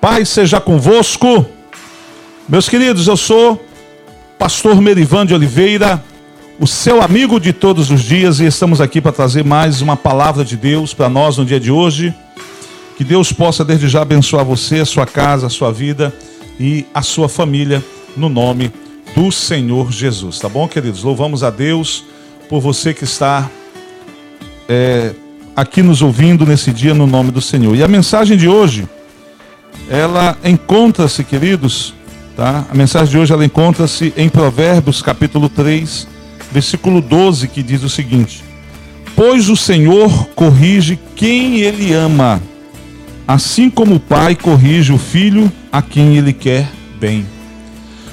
Paz seja convosco. Meus queridos, eu sou pastor Merivan de Oliveira, o seu amigo de todos os dias, e estamos aqui para trazer mais uma palavra de Deus para nós no dia de hoje. Que Deus possa desde já abençoar você, a sua casa, a sua vida e a sua família, no nome do Senhor Jesus. Tá bom, queridos? Louvamos a Deus por você que está é, aqui nos ouvindo nesse dia, no nome do Senhor. E a mensagem de hoje ela encontra-se, queridos, tá? A mensagem de hoje ela encontra-se em Provérbios, capítulo 3, versículo 12, que diz o seguinte: Pois o Senhor corrige quem ele ama, assim como o pai corrige o filho a quem ele quer bem.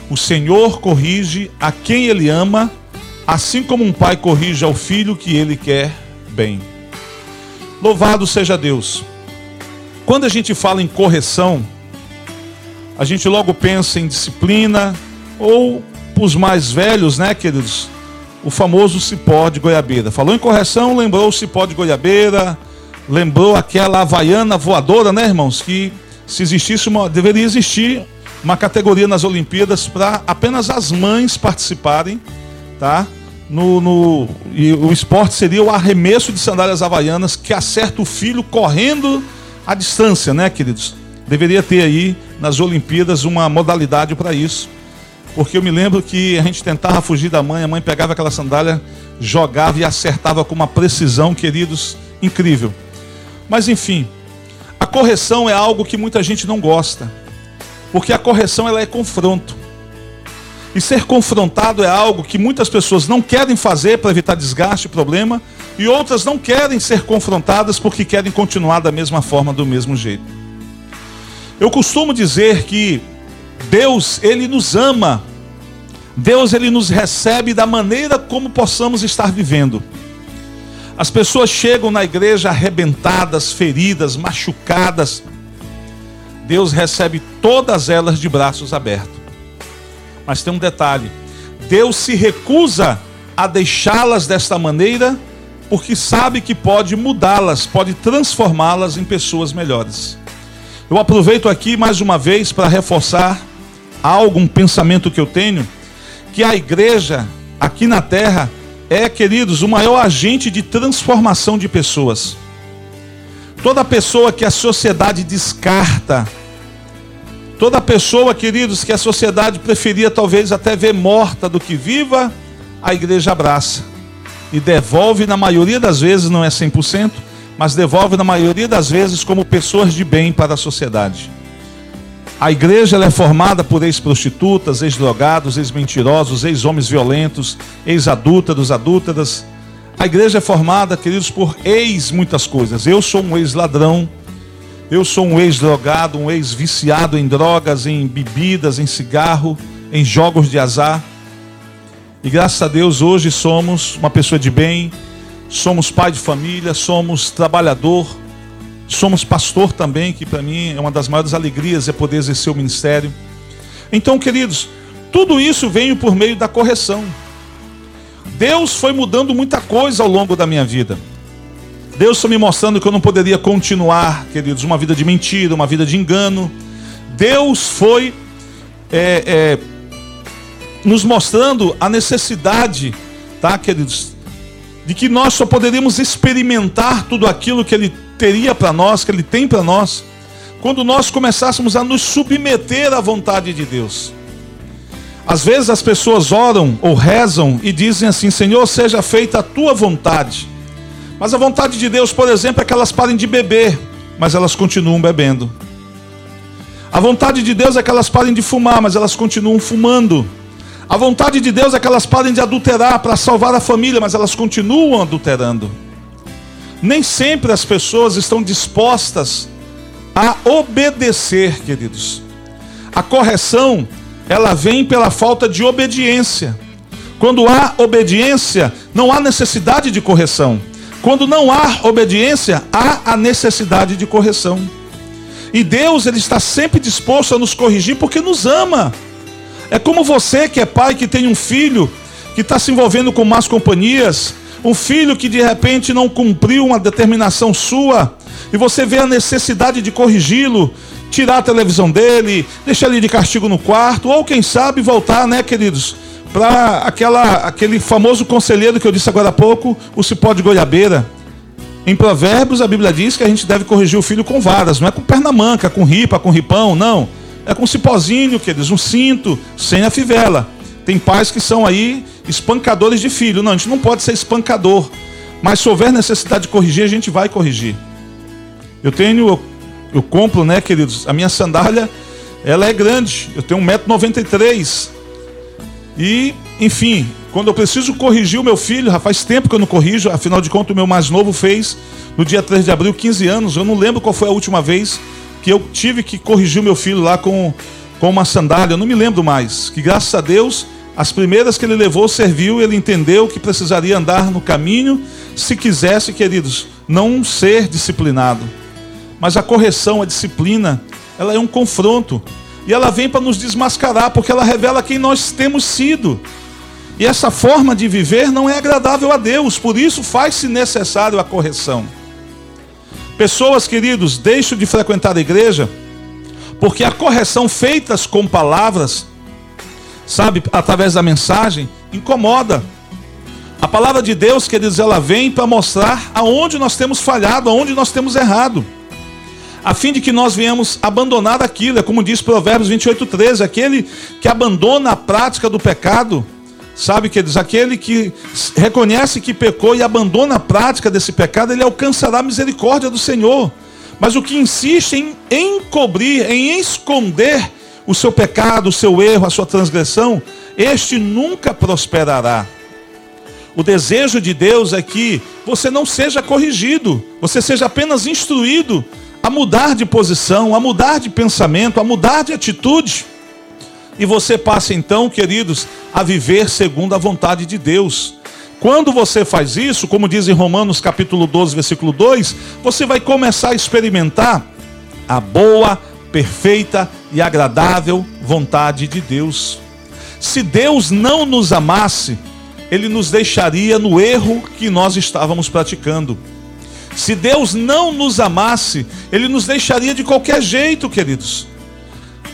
O Senhor corrige a quem ele ama, assim como um pai corrige ao filho que ele quer bem. Louvado seja Deus. Quando a gente fala em correção, a gente logo pensa em disciplina, ou para os mais velhos, né, queridos, o famoso cipó de goiabeira. Falou em correção, lembrou o cipó de goiabeira, lembrou aquela havaiana voadora, né, irmãos? Que se existisse uma. deveria existir uma categoria nas Olimpíadas para apenas as mães participarem, tá? No, no, e o esporte seria o arremesso de sandálias havaianas que acerta o filho correndo a distância, né, queridos? Deveria ter aí nas Olimpíadas uma modalidade para isso. Porque eu me lembro que a gente tentava fugir da mãe, a mãe pegava aquela sandália, jogava e acertava com uma precisão, queridos, incrível. Mas enfim, a correção é algo que muita gente não gosta. Porque a correção ela é confronto. E ser confrontado é algo que muitas pessoas não querem fazer para evitar desgaste e problema, e outras não querem ser confrontadas porque querem continuar da mesma forma, do mesmo jeito. Eu costumo dizer que Deus, ele nos ama. Deus, ele nos recebe da maneira como possamos estar vivendo. As pessoas chegam na igreja arrebentadas, feridas, machucadas. Deus recebe todas elas de braços abertos. Mas tem um detalhe: Deus se recusa a deixá-las desta maneira porque sabe que pode mudá-las, pode transformá-las em pessoas melhores. Eu aproveito aqui mais uma vez para reforçar algo, um pensamento que eu tenho, que a igreja aqui na terra é, queridos, o maior agente de transformação de pessoas. Toda pessoa que a sociedade descarta, toda pessoa, queridos, que a sociedade preferia talvez até ver morta do que viva, a igreja abraça e devolve na maioria das vezes, não é 100%, mas devolve na maioria das vezes como pessoas de bem para a sociedade. A igreja é formada por ex-prostitutas, ex-drogados, ex-mentirosos, ex-homens violentos, ex-adúlteros, adúlteras. A igreja é formada, queridos, por ex muitas coisas. Eu sou um ex-ladrão, eu sou um ex-drogado, um ex-viciado em drogas, em bebidas, em cigarro, em jogos de azar. E graças a Deus hoje somos uma pessoa de bem, somos pai de família, somos trabalhador, somos pastor também, que para mim é uma das maiores alegrias é poder exercer o ministério. Então, queridos, tudo isso veio por meio da correção. Deus foi mudando muita coisa ao longo da minha vida. Deus foi me mostrando que eu não poderia continuar, queridos, uma vida de mentira, uma vida de engano. Deus foi é, é, nos mostrando a necessidade, tá, queridos, de que nós só poderíamos experimentar tudo aquilo que Ele teria para nós, que Ele tem para nós, quando nós começássemos a nos submeter à vontade de Deus. Às vezes as pessoas oram ou rezam e dizem assim: Senhor, seja feita a tua vontade. Mas a vontade de Deus, por exemplo, é que elas parem de beber, mas elas continuam bebendo. A vontade de Deus é que elas parem de fumar, mas elas continuam fumando. A vontade de Deus é que elas parem de adulterar para salvar a família, mas elas continuam adulterando. Nem sempre as pessoas estão dispostas a obedecer, queridos. A correção, ela vem pela falta de obediência. Quando há obediência, não há necessidade de correção. Quando não há obediência, há a necessidade de correção. E Deus, ele está sempre disposto a nos corrigir porque nos ama. É como você que é pai que tem um filho que está se envolvendo com más companhias, um filho que de repente não cumpriu uma determinação sua, e você vê a necessidade de corrigi-lo, tirar a televisão dele, deixar ele de castigo no quarto, ou quem sabe voltar, né, queridos, para aquela aquele famoso conselheiro que eu disse agora há pouco, o cipó de goiabeira. Em Provérbios a Bíblia diz que a gente deve corrigir o filho com varas, não é com perna manca, com ripa, com ripão, não. É com cipózinho, queridos, um cinto, sem a fivela. Tem pais que são aí espancadores de filho. Não, a gente não pode ser espancador. Mas se houver necessidade de corrigir, a gente vai corrigir. Eu tenho, eu, eu compro, né, queridos, a minha sandália, ela é grande. Eu tenho 1,93m. E, enfim, quando eu preciso corrigir o meu filho, já faz tempo que eu não corrijo, afinal de contas, o meu mais novo fez no dia 3 de abril, 15 anos. Eu não lembro qual foi a última vez que eu tive que corrigir o meu filho lá com, com uma sandália. Eu não me lembro mais. Que graças a Deus, as primeiras que ele levou serviu, ele entendeu que precisaria andar no caminho, se quisesse, queridos, não ser disciplinado. Mas a correção, a disciplina, ela é um confronto. E ela vem para nos desmascarar, porque ela revela quem nós temos sido. E essa forma de viver não é agradável a Deus, por isso faz-se necessário a correção. Pessoas, queridos, deixam de frequentar a igreja, porque a correção feitas com palavras, sabe, através da mensagem, incomoda. A palavra de Deus, queridos, ela vem para mostrar aonde nós temos falhado, aonde nós temos errado a fim de que nós venhamos abandonar aquilo. É como diz Provérbios 28, 13: aquele que abandona a prática do pecado, sabe, queridos, aquele que reconhece que pecou e abandona a prática desse pecado, ele alcançará a misericórdia do Senhor. Mas o que insiste em encobrir, em esconder o seu pecado, o seu erro, a sua transgressão, este nunca prosperará. O desejo de Deus é que você não seja corrigido, você seja apenas instruído a mudar de posição, a mudar de pensamento, a mudar de atitude. E você passa então, queridos, a viver segundo a vontade de Deus. Quando você faz isso, como diz em Romanos capítulo 12, versículo 2, você vai começar a experimentar a boa, perfeita e agradável vontade de Deus. Se Deus não nos amasse, ele nos deixaria no erro que nós estávamos praticando. Se Deus não nos amasse, Ele nos deixaria de qualquer jeito, queridos.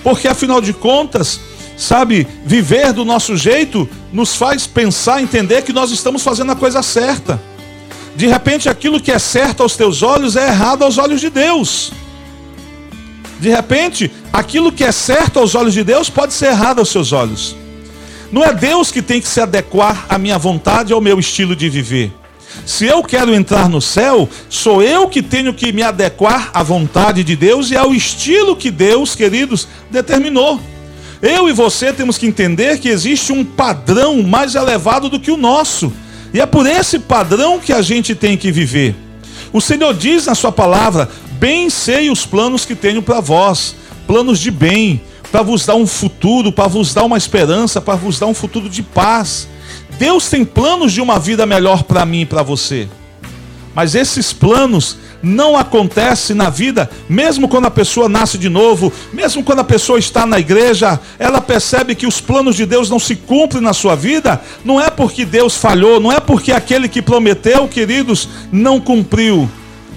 Porque afinal de contas, sabe, viver do nosso jeito nos faz pensar, entender que nós estamos fazendo a coisa certa. De repente, aquilo que é certo aos teus olhos é errado aos olhos de Deus. De repente, aquilo que é certo aos olhos de Deus pode ser errado aos seus olhos. Não é Deus que tem que se adequar à minha vontade, ao meu estilo de viver. Se eu quero entrar no céu, sou eu que tenho que me adequar à vontade de Deus e ao estilo que Deus, queridos, determinou. Eu e você temos que entender que existe um padrão mais elevado do que o nosso. E é por esse padrão que a gente tem que viver. O Senhor diz na sua palavra: "Bem sei os planos que tenho para vós, planos de bem, para vos dar um futuro, para vos dar uma esperança, para vos dar um futuro de paz." Deus tem planos de uma vida melhor para mim e para você. Mas esses planos não acontecem na vida, mesmo quando a pessoa nasce de novo, mesmo quando a pessoa está na igreja, ela percebe que os planos de Deus não se cumprem na sua vida, não é porque Deus falhou, não é porque aquele que prometeu, queridos, não cumpriu,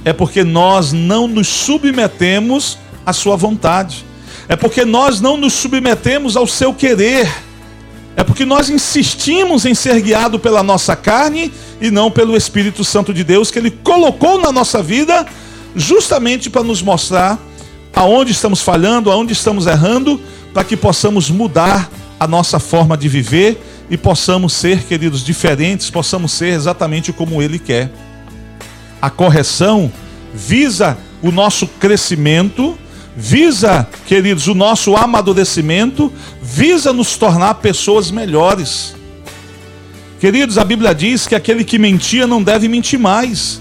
é porque nós não nos submetemos à sua vontade, é porque nós não nos submetemos ao seu querer. É porque nós insistimos em ser guiado pela nossa carne e não pelo Espírito Santo de Deus que ele colocou na nossa vida justamente para nos mostrar aonde estamos falhando, aonde estamos errando, para que possamos mudar a nossa forma de viver e possamos ser, queridos, diferentes, possamos ser exatamente como ele quer. A correção visa o nosso crescimento visa, queridos, o nosso amadurecimento, visa nos tornar pessoas melhores. Queridos, a Bíblia diz que aquele que mentia não deve mentir mais.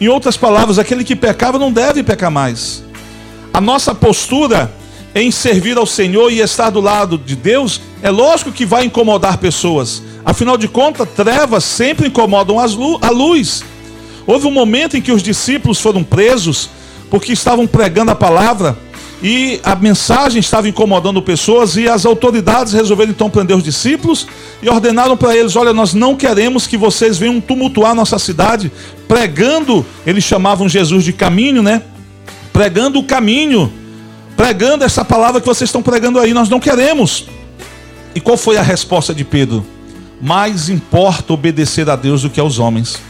Em outras palavras, aquele que pecava não deve pecar mais. A nossa postura em servir ao Senhor e estar do lado de Deus, é lógico que vai incomodar pessoas. Afinal de contas, trevas sempre incomodam a luz. Houve um momento em que os discípulos foram presos porque estavam pregando a palavra e a mensagem estava incomodando pessoas e as autoridades resolveram então prender os discípulos e ordenaram para eles: "Olha, nós não queremos que vocês venham tumultuar nossa cidade pregando, eles chamavam Jesus de caminho, né? Pregando o caminho pregando essa palavra que vocês estão pregando aí. Nós não queremos. E qual foi a resposta de Pedro? Mais importa obedecer a Deus do que aos homens.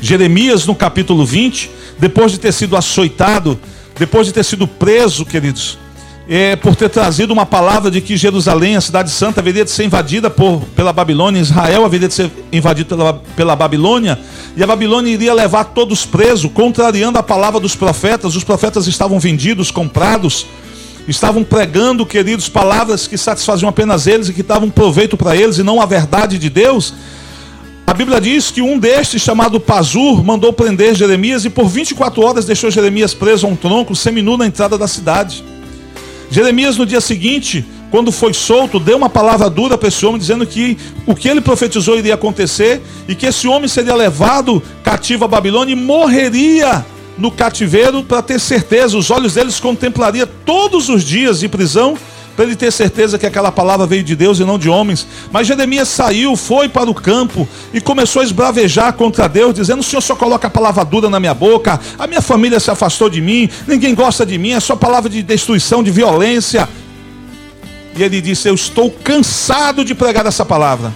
Jeremias, no capítulo 20, depois de ter sido açoitado, depois de ter sido preso, queridos, é, por ter trazido uma palavra de que Jerusalém, a cidade santa, haveria de ser invadida por, pela Babilônia, Israel haveria de ser invadido pela, pela Babilônia, e a Babilônia iria levar todos presos, contrariando a palavra dos profetas. Os profetas estavam vendidos, comprados, estavam pregando, queridos, palavras que satisfaziam apenas eles e que davam proveito para eles e não a verdade de Deus. Bíblia diz que um destes, chamado Pazur, mandou prender Jeremias e por 24 horas deixou Jeremias preso a um tronco, seminu na entrada da cidade. Jeremias, no dia seguinte, quando foi solto, deu uma palavra dura para esse homem, dizendo que o que ele profetizou iria acontecer e que esse homem seria levado cativo a Babilônia e morreria no cativeiro para ter certeza. Os olhos deles contemplaria todos os dias de prisão para ele ter certeza que aquela palavra veio de Deus e não de homens. Mas Jeremias saiu, foi para o campo e começou a esbravejar contra Deus, dizendo: O Senhor só coloca a palavra dura na minha boca, a minha família se afastou de mim, ninguém gosta de mim, é só palavra de destruição, de violência. E ele disse: Eu estou cansado de pregar essa palavra.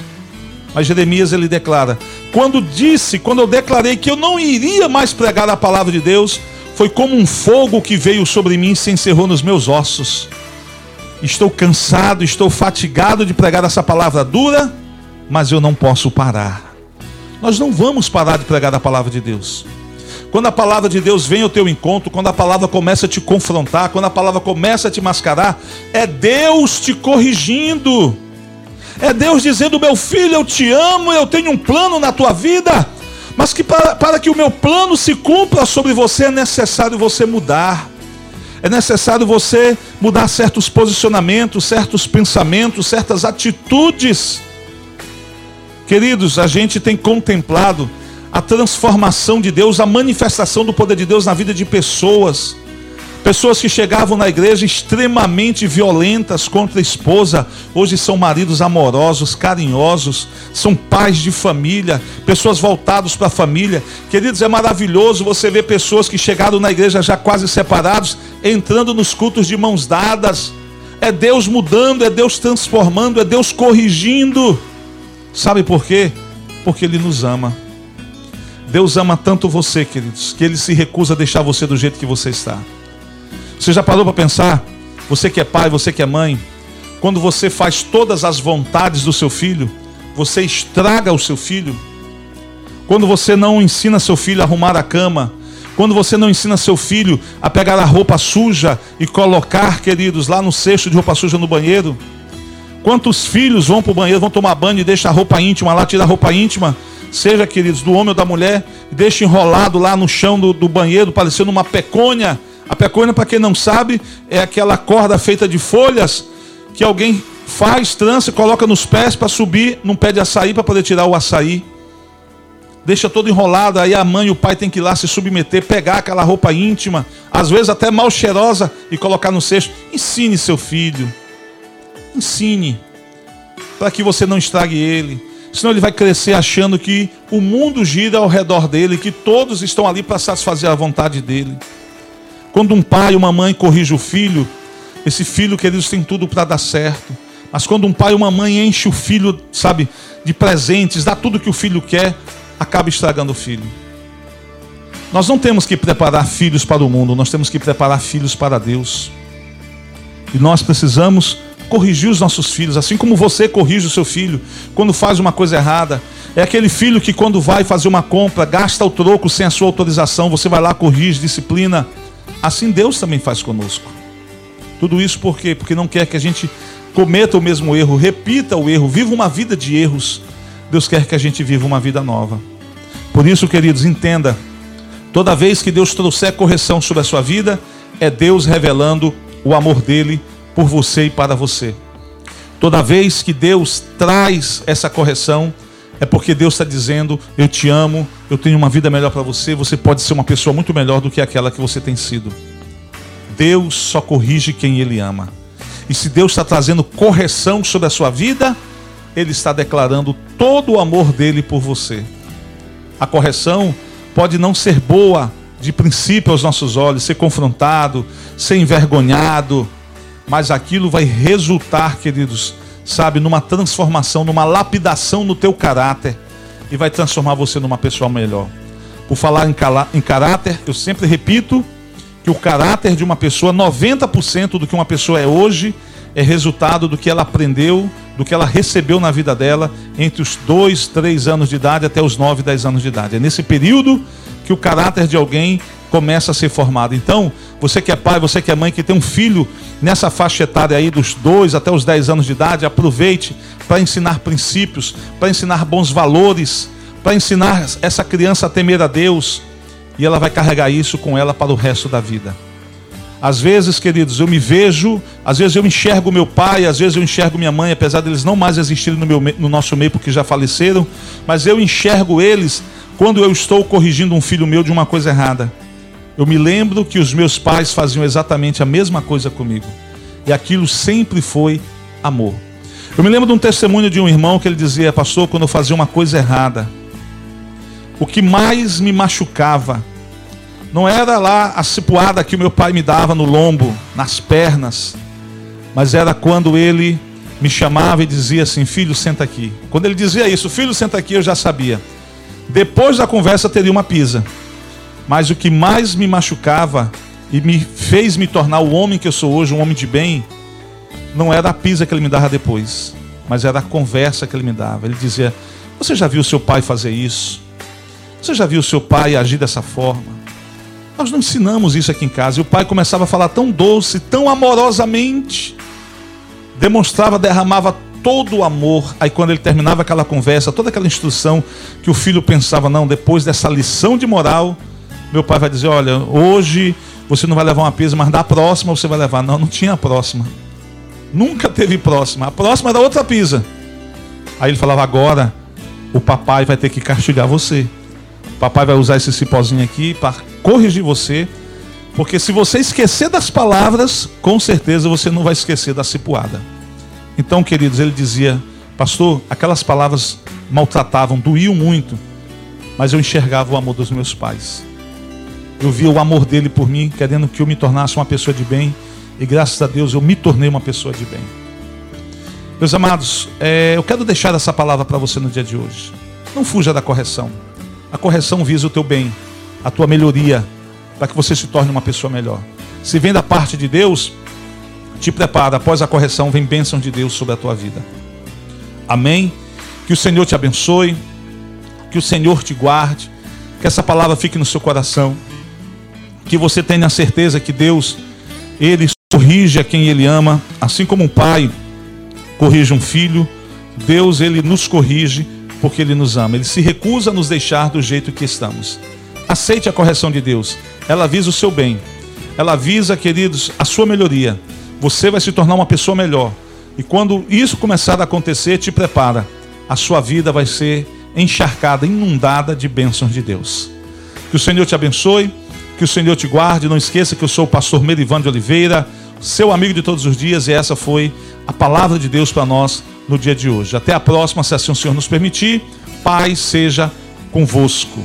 Mas Jeremias ele declara: Quando disse, quando eu declarei que eu não iria mais pregar a palavra de Deus, foi como um fogo que veio sobre mim e se encerrou nos meus ossos. Estou cansado, estou fatigado de pregar essa palavra dura, mas eu não posso parar. Nós não vamos parar de pregar a palavra de Deus. Quando a palavra de Deus vem ao teu encontro, quando a palavra começa a te confrontar, quando a palavra começa a te mascarar, é Deus te corrigindo. É Deus dizendo: Meu filho, eu te amo, eu tenho um plano na tua vida, mas que para, para que o meu plano se cumpra sobre você é necessário você mudar. É necessário você mudar certos posicionamentos, certos pensamentos, certas atitudes. Queridos, a gente tem contemplado a transformação de Deus, a manifestação do poder de Deus na vida de pessoas. Pessoas que chegavam na igreja extremamente violentas contra a esposa, hoje são maridos amorosos, carinhosos, são pais de família, pessoas voltadas para a família. Queridos, é maravilhoso você ver pessoas que chegaram na igreja já quase separados, entrando nos cultos de mãos dadas. É Deus mudando, é Deus transformando, é Deus corrigindo. Sabe por quê? Porque Ele nos ama. Deus ama tanto você, queridos, que Ele se recusa a deixar você do jeito que você está. Você já parou para pensar? Você que é pai, você que é mãe, quando você faz todas as vontades do seu filho, você estraga o seu filho. Quando você não ensina seu filho a arrumar a cama, quando você não ensina seu filho a pegar a roupa suja e colocar, queridos, lá no cesto de roupa suja no banheiro. Quantos filhos vão para o banheiro, vão tomar banho e deixam a roupa íntima lá, tira a roupa íntima, seja, queridos, do homem ou da mulher, e deixa enrolado lá no chão do, do banheiro, parecendo uma pecônia a pecuária, para quem não sabe, é aquela corda feita de folhas que alguém faz, trança, coloca nos pés para subir num pé de açaí para poder tirar o açaí. Deixa todo enrolado, aí a mãe e o pai tem que ir lá se submeter, pegar aquela roupa íntima, às vezes até mal cheirosa, e colocar no cesto. Ensine seu filho. Ensine. Para que você não estrague ele. Senão ele vai crescer achando que o mundo gira ao redor dele, que todos estão ali para satisfazer a vontade dele. Quando um pai uma mãe corrige o filho, esse filho, queridos, tem tudo para dar certo. Mas quando um pai ou uma mãe enche o filho, sabe, de presentes, dá tudo que o filho quer, acaba estragando o filho. Nós não temos que preparar filhos para o mundo, nós temos que preparar filhos para Deus. E nós precisamos corrigir os nossos filhos, assim como você corrige o seu filho quando faz uma coisa errada. É aquele filho que, quando vai fazer uma compra, gasta o troco sem a sua autorização, você vai lá, corrige, disciplina. Assim Deus também faz conosco. Tudo isso por quê? Porque não quer que a gente cometa o mesmo erro, repita o erro, viva uma vida de erros. Deus quer que a gente viva uma vida nova. Por isso, queridos, entenda: toda vez que Deus trouxer correção sobre a sua vida, é Deus revelando o amor dele por você e para você. Toda vez que Deus traz essa correção, é porque Deus está dizendo: Eu te amo, eu tenho uma vida melhor para você, você pode ser uma pessoa muito melhor do que aquela que você tem sido. Deus só corrige quem Ele ama. E se Deus está trazendo correção sobre a sua vida, Ele está declarando todo o amor dele por você. A correção pode não ser boa de princípio aos nossos olhos, ser confrontado, ser envergonhado, mas aquilo vai resultar, queridos, sabe, numa transformação, numa lapidação no teu caráter e vai transformar você numa pessoa melhor. Por falar em, em caráter, eu sempre repito que o caráter de uma pessoa, 90% do que uma pessoa é hoje, é resultado do que ela aprendeu, do que ela recebeu na vida dela entre os 2, 3 anos de idade até os 9, 10 anos de idade. É nesse período que o caráter de alguém começa a ser formado. Então, você que é pai, você que é mãe, que tem um filho nessa faixa etária aí dos 2 até os 10 anos de idade, aproveite para ensinar princípios, para ensinar bons valores, para ensinar essa criança a temer a Deus, e ela vai carregar isso com ela para o resto da vida. Às vezes, queridos, eu me vejo, às vezes eu enxergo meu pai, às vezes eu enxergo minha mãe, apesar deles não mais existirem no, meu, no nosso meio porque já faleceram, mas eu enxergo eles quando eu estou corrigindo um filho meu de uma coisa errada. Eu me lembro que os meus pais faziam exatamente a mesma coisa comigo. E aquilo sempre foi amor. Eu me lembro de um testemunho de um irmão que ele dizia, pastor, quando eu fazia uma coisa errada, o que mais me machucava não era lá a cipuada que o meu pai me dava no lombo, nas pernas, mas era quando ele me chamava e dizia assim: Filho, senta aqui. Quando ele dizia isso, filho, senta aqui, eu já sabia. Depois da conversa teria uma pisa. Mas o que mais me machucava e me fez me tornar o homem que eu sou hoje, um homem de bem, não era a pisa que ele me dava depois, mas era a conversa que ele me dava. Ele dizia: Você já viu seu pai fazer isso? Você já viu seu pai agir dessa forma? Nós não ensinamos isso aqui em casa. E o pai começava a falar tão doce, tão amorosamente, demonstrava, derramava todo o amor. Aí quando ele terminava aquela conversa, toda aquela instrução que o filho pensava, não, depois dessa lição de moral, meu pai vai dizer, olha, hoje você não vai levar uma pisa, mas da próxima você vai levar. Não, não tinha a próxima. Nunca teve próxima. A próxima era outra pisa. Aí ele falava, agora o papai vai ter que castigar você. O papai vai usar esse cipózinho aqui para corrigir você, porque se você esquecer das palavras, com certeza você não vai esquecer da cipuada. Então, queridos, ele dizia, pastor, aquelas palavras maltratavam, doíam muito, mas eu enxergava o amor dos meus pais. Eu via o amor dele por mim, querendo que eu me tornasse uma pessoa de bem, e graças a Deus eu me tornei uma pessoa de bem. Meus amados, é, eu quero deixar essa palavra para você no dia de hoje. Não fuja da correção. A correção visa o teu bem a tua melhoria, para que você se torne uma pessoa melhor. Se vem da parte de Deus, te prepara, após a correção vem bênção de Deus sobre a tua vida. Amém? Que o Senhor te abençoe, que o Senhor te guarde, que essa palavra fique no seu coração, que você tenha certeza que Deus, Ele corrige a quem Ele ama, assim como um pai corrige um filho, Deus, Ele nos corrige porque Ele nos ama. Ele se recusa a nos deixar do jeito que estamos. Aceite a correção de Deus. Ela visa o seu bem. Ela visa, queridos, a sua melhoria. Você vai se tornar uma pessoa melhor. E quando isso começar a acontecer, te prepara. A sua vida vai ser encharcada, inundada de bênçãos de Deus. Que o Senhor te abençoe, que o Senhor te guarde. Não esqueça que eu sou o pastor Merivan de Oliveira, seu amigo de todos os dias, e essa foi a palavra de Deus para nós no dia de hoje. Até a próxima, se assim o Senhor nos permitir. Paz seja convosco.